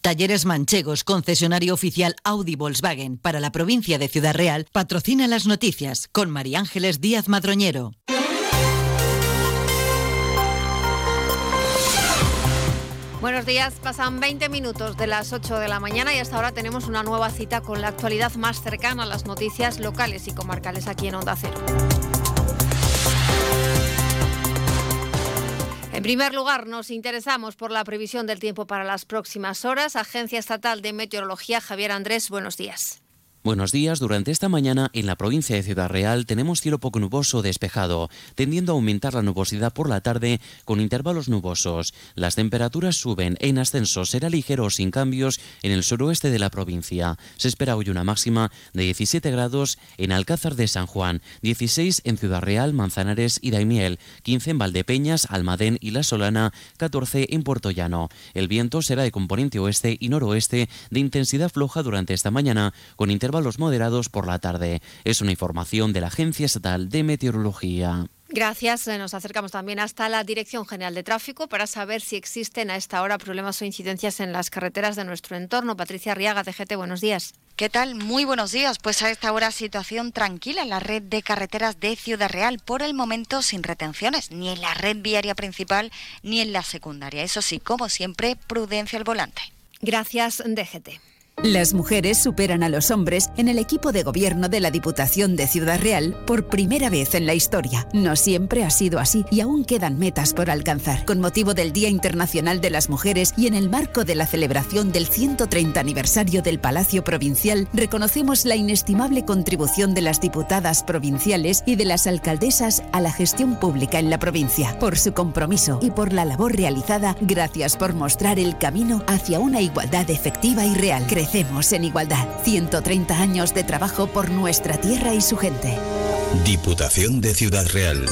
Talleres Manchegos, concesionario oficial Audi Volkswagen para la provincia de Ciudad Real, patrocina las noticias con María Ángeles Díaz Madroñero. Buenos días, pasan 20 minutos de las 8 de la mañana y hasta ahora tenemos una nueva cita con la actualidad más cercana a las noticias locales y comarcales aquí en Onda Cero. Primer lugar, nos interesamos por la previsión del tiempo para las próximas horas. Agencia Estatal de Meteorología, Javier Andrés, buenos días. Buenos días. Durante esta mañana en la provincia de Ciudad Real tenemos cielo poco nuboso despejado, tendiendo a aumentar la nubosidad por la tarde con intervalos nubosos. Las temperaturas suben en ascenso, será ligero sin cambios en el suroeste de la provincia. Se espera hoy una máxima de 17 grados en Alcázar de San Juan, 16 en Ciudad Real, Manzanares y Daimiel, 15 en Valdepeñas, Almadén y La Solana, 14 en Puerto Llano. El viento será de componente oeste y noroeste de intensidad floja durante esta mañana con intervalos intervalos moderados por la tarde. Es una información de la Agencia Estatal de Meteorología. Gracias. Eh, nos acercamos también hasta la Dirección General de Tráfico para saber si existen a esta hora problemas o incidencias en las carreteras de nuestro entorno. Patricia Riaga, GT, buenos días. ¿Qué tal? Muy buenos días. Pues a esta hora situación tranquila en la red de carreteras de Ciudad Real. Por el momento sin retenciones, ni en la red viaria principal ni en la secundaria. Eso sí, como siempre, prudencia al volante. Gracias, DGT. Las mujeres superan a los hombres en el equipo de gobierno de la Diputación de Ciudad Real por primera vez en la historia. No siempre ha sido así y aún quedan metas por alcanzar. Con motivo del Día Internacional de las Mujeres y en el marco de la celebración del 130 aniversario del Palacio Provincial, reconocemos la inestimable contribución de las diputadas provinciales y de las alcaldesas a la gestión pública en la provincia. Por su compromiso y por la labor realizada, gracias por mostrar el camino hacia una igualdad efectiva y real. Hacemos en igualdad. 130 años de trabajo por nuestra tierra y su gente. Diputación de Ciudad Real.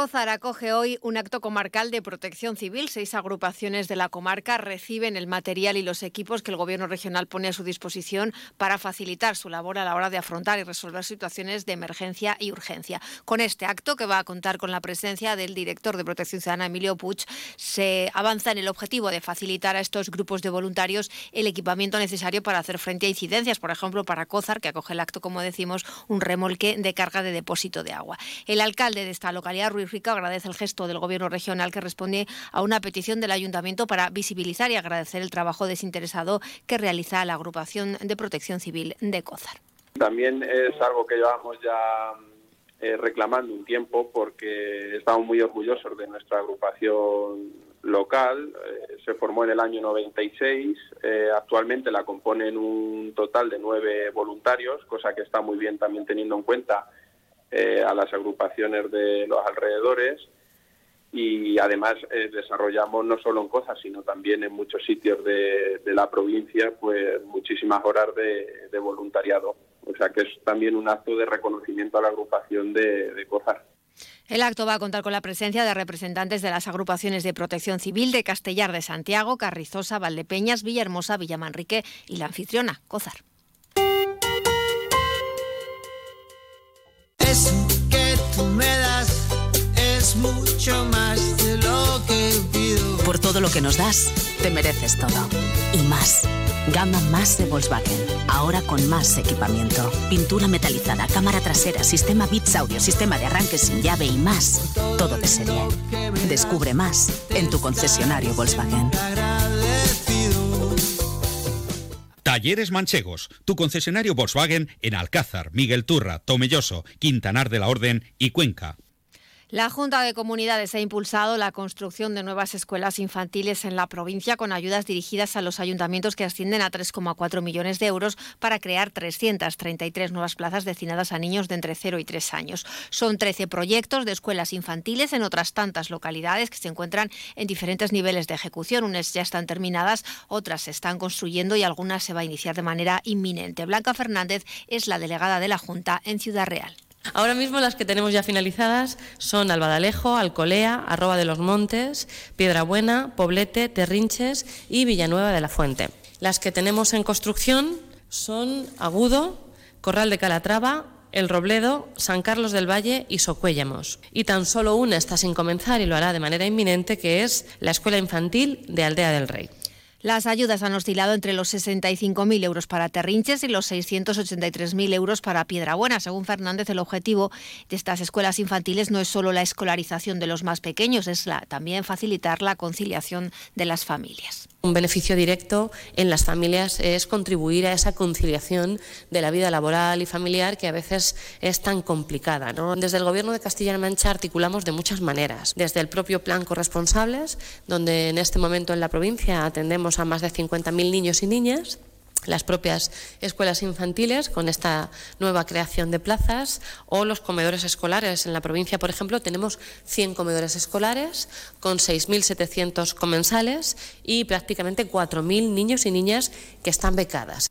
Cózar acoge hoy un acto comarcal de protección civil. Seis agrupaciones de la comarca reciben el material y los equipos que el Gobierno regional pone a su disposición para facilitar su labor a la hora de afrontar y resolver situaciones de emergencia y urgencia. Con este acto, que va a contar con la presencia del director de Protección Ciudadana, Emilio Puig, se avanza en el objetivo de facilitar a estos grupos de voluntarios el equipamiento necesario para hacer frente a incidencias, por ejemplo, para Cózar, que acoge el acto, como decimos, un remolque de carga de depósito de agua. El alcalde de esta localidad, Agradece el gesto del Gobierno regional que responde a una petición del Ayuntamiento para visibilizar y agradecer el trabajo desinteresado que realiza la Agrupación de Protección Civil de Cózar. También es algo que llevamos ya eh, reclamando un tiempo porque estamos muy orgullosos de nuestra agrupación local. Eh, se formó en el año 96. Eh, actualmente la componen un total de nueve voluntarios, cosa que está muy bien también teniendo en cuenta eh, a las agrupaciones de los alrededores y además eh, desarrollamos no solo en Cozas, sino también en muchos sitios de, la provincia, pues muchísimas horas de, voluntariado. O sea que es también un acto de reconocimiento a la agrupación de, de. El acto va a contar con la presencia de representantes de las agrupaciones de protección civil de Castellar de Santiago, Carrizosa, Valdepeñas, Villahermosa, Villamanrique y la anfitriona, Cozar. Que tú me das es mucho más de lo que pido. Por todo lo que nos das, te mereces todo. Y más. Gama más de Volkswagen. Ahora con más equipamiento. Pintura metalizada, cámara trasera, sistema Bits Audio, sistema de arranque sin llave y más. Todo de serie. Descubre más en tu concesionario Volkswagen. Talleres Manchegos, tu concesionario Volkswagen en Alcázar, Miguel Turra, Tomelloso, Quintanar de la Orden y Cuenca. La Junta de Comunidades ha impulsado la construcción de nuevas escuelas infantiles en la provincia con ayudas dirigidas a los ayuntamientos que ascienden a 3,4 millones de euros para crear 333 nuevas plazas destinadas a niños de entre 0 y 3 años. Son 13 proyectos de escuelas infantiles en otras tantas localidades que se encuentran en diferentes niveles de ejecución. Unas ya están terminadas, otras se están construyendo y algunas se va a iniciar de manera inminente. Blanca Fernández es la delegada de la Junta en Ciudad Real. Ahora mismo las que tenemos ya finalizadas son Albadalejo, Alcolea, Arroba de los Montes, Piedrabuena, Poblete, Terrinches y Villanueva de la Fuente. Las que tenemos en construcción son Agudo, Corral de Calatrava, El Robledo, San Carlos del Valle y Socuéllamos. Y tan solo una está sin comenzar y lo hará de manera inminente, que es la Escuela Infantil de Aldea del Rey. Las ayudas han oscilado entre los 65.000 euros para Terrinches y los 683.000 euros para Piedrabuena. Según Fernández, el objetivo de estas escuelas infantiles no es solo la escolarización de los más pequeños, es la, también facilitar la conciliación de las familias. Un beneficio directo en las familias es contribuir a esa conciliación de la vida laboral y familiar que a veces es tan complicada. Desde el Gobierno de Castilla-La Mancha articulamos de muchas maneras. Desde el propio plan corresponsables, donde en este momento en la provincia atendemos a más de 50.000 niños y niñas las propias escuelas infantiles con esta nueva creación de plazas o los comedores escolares. En la provincia, por ejemplo, tenemos 100 comedores escolares con 6.700 comensales y prácticamente 4.000 niños y niñas que están becadas.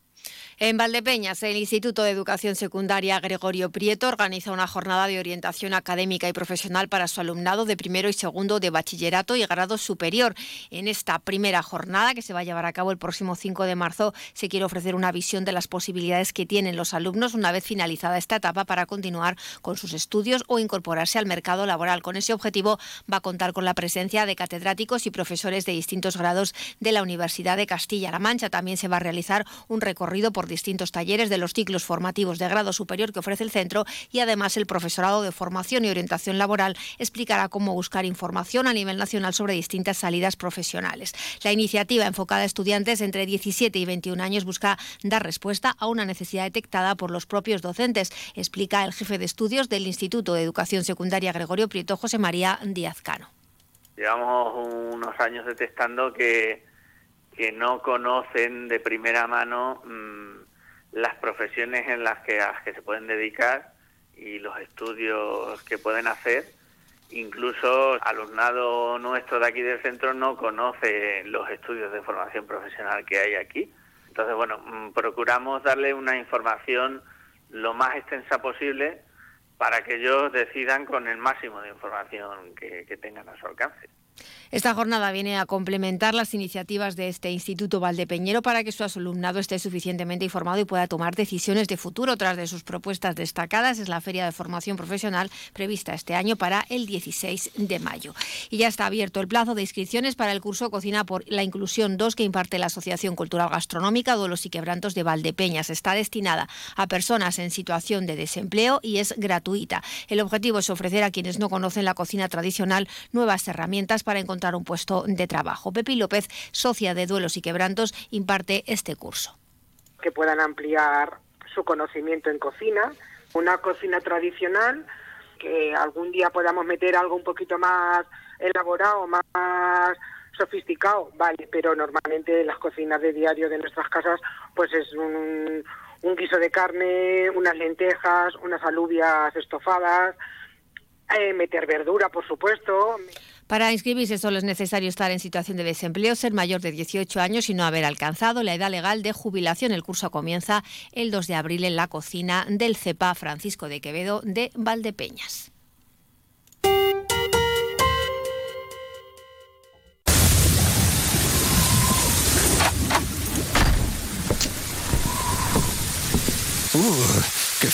En Valdepeñas, el Instituto de Educación Secundaria Gregorio Prieto organiza una jornada de orientación académica y profesional para su alumnado de primero y segundo de bachillerato y grado superior. En esta primera jornada, que se va a llevar a cabo el próximo 5 de marzo, se quiere ofrecer una visión de las posibilidades que tienen los alumnos una vez finalizada esta etapa para continuar con sus estudios o incorporarse al mercado laboral. Con ese objetivo va a contar con la presencia de catedráticos y profesores de distintos grados de la Universidad de Castilla-La Mancha. También se va a realizar un recorrido por distintos talleres de los ciclos formativos de grado superior que ofrece el centro y además el profesorado de formación y orientación laboral explicará cómo buscar información a nivel nacional sobre distintas salidas profesionales. La iniciativa enfocada a estudiantes entre 17 y 21 años busca dar respuesta a una necesidad detectada por los propios docentes, explica el jefe de estudios del Instituto de Educación Secundaria Gregorio Prieto, José María Díaz Cano. Llevamos unos años detectando que, que no conocen de primera mano mm, las profesiones en las que, que se pueden dedicar y los estudios que pueden hacer. Incluso alumnado nuestro de aquí del centro no conoce los estudios de formación profesional que hay aquí. Entonces, bueno, mm, procuramos darle una información lo más extensa posible para que ellos decidan con el máximo de información que tengan a su alcance. Esta jornada viene a complementar las iniciativas de este Instituto Valdepeñero para que su alumnado esté suficientemente informado y pueda tomar decisiones de futuro. Otras de sus propuestas destacadas es la Feria de Formación Profesional prevista este año para el 16 de mayo. Y ya está abierto el plazo de inscripciones para el curso Cocina por la Inclusión 2 que imparte la Asociación Cultural Gastronómica Duelos y Quebrantos de Valdepeñas. Está destinada a personas en situación de desempleo y es gratuita. El objetivo es ofrecer a quienes no conocen la cocina tradicional nuevas herramientas para encontrar un puesto de trabajo. Pepi López, socia de Duelos y Quebrantos, imparte este curso. Que puedan ampliar su conocimiento en cocina, una cocina tradicional, que algún día podamos meter algo un poquito más elaborado, más sofisticado, vale, pero normalmente las cocinas de diario de nuestras casas, pues es un, un guiso de carne, unas lentejas, unas alubias estofadas, eh, meter verdura, por supuesto. Para inscribirse solo es necesario estar en situación de desempleo, ser mayor de 18 años y no haber alcanzado la edad legal de jubilación. El curso comienza el 2 de abril en la cocina del CEPA Francisco de Quevedo de Valdepeñas. Uh, ¡Qué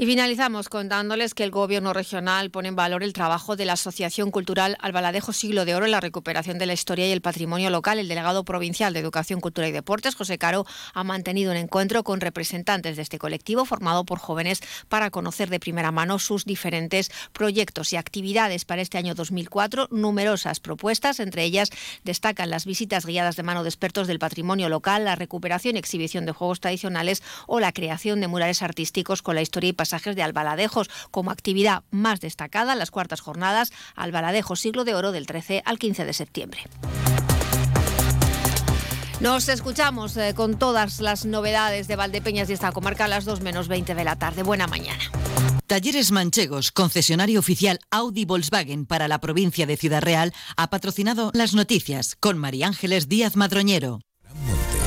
Y finalizamos contándoles que el Gobierno regional pone en valor el trabajo de la Asociación Cultural Albaladejo Siglo de Oro en la recuperación de la historia y el patrimonio local. El delegado provincial de Educación, Cultura y Deportes, José Caro, ha mantenido un encuentro con representantes de este colectivo formado por jóvenes para conocer de primera mano sus diferentes proyectos y actividades para este año 2004. Numerosas propuestas, entre ellas destacan las visitas guiadas de mano de expertos del patrimonio local, la recuperación y exhibición de juegos tradicionales o la creación de murales artísticos con la historia y pasajes de Albaladejos como actividad más destacada las cuartas jornadas Albaladejos Siglo de Oro del 13 al 15 de septiembre. Nos escuchamos eh, con todas las novedades de Valdepeñas y esta comarca a las 2 menos 20 de la tarde. Buena mañana. Talleres Manchegos, concesionario oficial Audi Volkswagen para la provincia de Ciudad Real, ha patrocinado las noticias con María Ángeles Díaz Madroñero.